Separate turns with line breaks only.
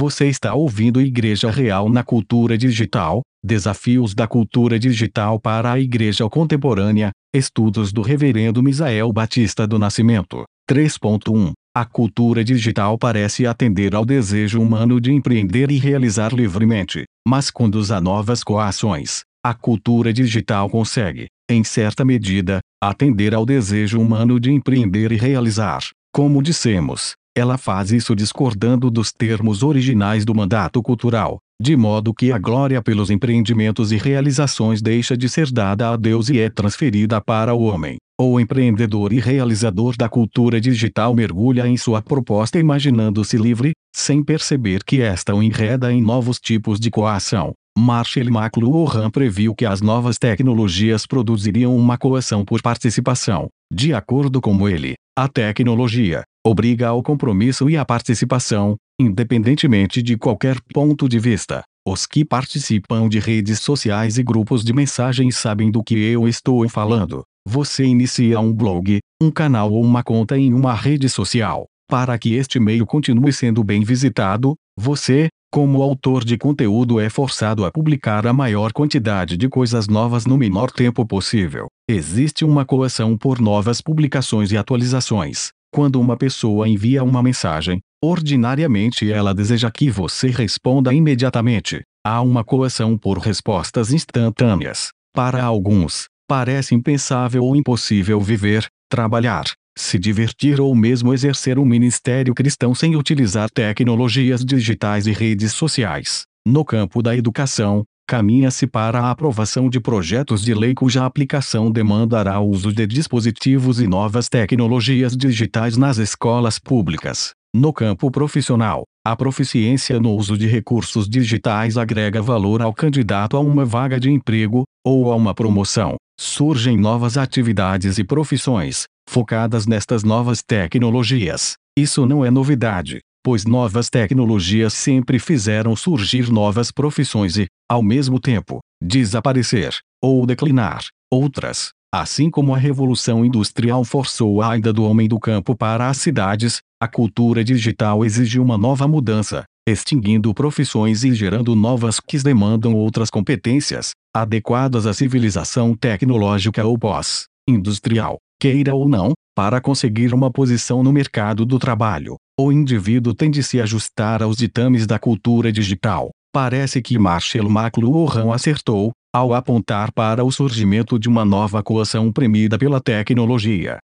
Você está ouvindo Igreja Real na Cultura Digital: Desafios da Cultura Digital para a Igreja Contemporânea. Estudos do Reverendo Misael Batista do Nascimento. 3.1 A cultura digital parece atender ao desejo humano de empreender e realizar livremente, mas conduz a novas coações. A cultura digital consegue, em certa medida, atender ao desejo humano de empreender e realizar. Como dissemos, ela faz isso discordando dos termos originais do mandato cultural, de modo que a glória pelos empreendimentos e realizações deixa de ser dada a Deus e é transferida para o homem. O empreendedor e realizador da cultura digital mergulha em sua proposta imaginando-se livre, sem perceber que esta o enreda em novos tipos de coação. Marshall McLuhan previu que as novas tecnologias produziriam uma coação por participação. De acordo com ele, a tecnologia obriga ao compromisso e à participação, independentemente de qualquer ponto de vista. Os que participam de redes sociais e grupos de mensagens sabem do que eu estou falando. Você inicia um blog, um canal ou uma conta em uma rede social. Para que este meio continue sendo bem visitado, você, como autor de conteúdo, é forçado a publicar a maior quantidade de coisas novas no menor tempo possível. Existe uma coação por novas publicações e atualizações. Quando uma pessoa envia uma mensagem, ordinariamente ela deseja que você responda imediatamente. Há uma coação por respostas instantâneas. Para alguns, parece impensável ou impossível viver, trabalhar, se divertir ou mesmo exercer um ministério cristão sem utilizar tecnologias digitais e redes sociais. No campo da educação, caminha-se para a aprovação de projetos de lei cuja aplicação demandará o uso de dispositivos e novas tecnologias digitais nas escolas públicas. No campo profissional, a proficiência no uso de recursos digitais agrega valor ao candidato a uma vaga de emprego, ou a uma promoção. Surgem novas atividades e profissões, focadas nestas novas tecnologias. Isso não é novidade pois novas tecnologias sempre fizeram surgir novas profissões e, ao mesmo tempo, desaparecer, ou declinar, outras. Assim como a Revolução Industrial forçou a ida do homem do campo para as cidades, a cultura digital exige uma nova mudança, extinguindo profissões e gerando novas que demandam outras competências, adequadas à civilização tecnológica ou pós-industrial, queira ou não, para conseguir uma posição no mercado do trabalho. O indivíduo tem de se ajustar aos ditames da cultura digital. Parece que Marshall McLuhan acertou, ao apontar para o surgimento de uma nova coação premida pela tecnologia.